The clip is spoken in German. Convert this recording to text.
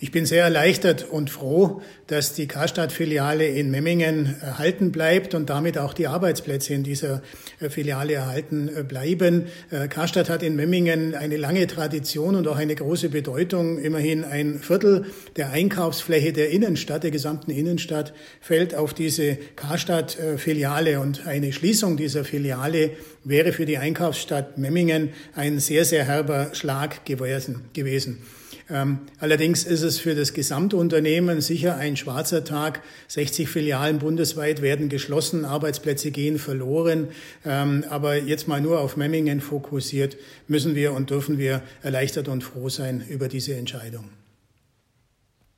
Ich bin sehr erleichtert und froh, dass die Karstadt-Filiale in Memmingen erhalten bleibt und damit auch die Arbeitsplätze in dieser äh, Filiale erhalten äh, bleiben. Äh, Karstadt hat in Memmingen eine lange Tradition und auch eine große Bedeutung. Immerhin ein Viertel der Einkaufsfläche der Innenstadt, der gesamten Innenstadt, fällt auf diese Karstadt-Filiale und eine Schließung dieser Filiale wäre für die Einkaufsstadt Memmingen ein sehr, sehr herber Schlag gewesen. Ähm, allerdings ist es für das Gesamtunternehmen sicher ein schwarzer Tag. 60 Filialen bundesweit werden geschlossen, Arbeitsplätze gehen verloren. Ähm, aber jetzt mal nur auf Memmingen fokussiert, müssen wir und dürfen wir erleichtert und froh sein über diese Entscheidung.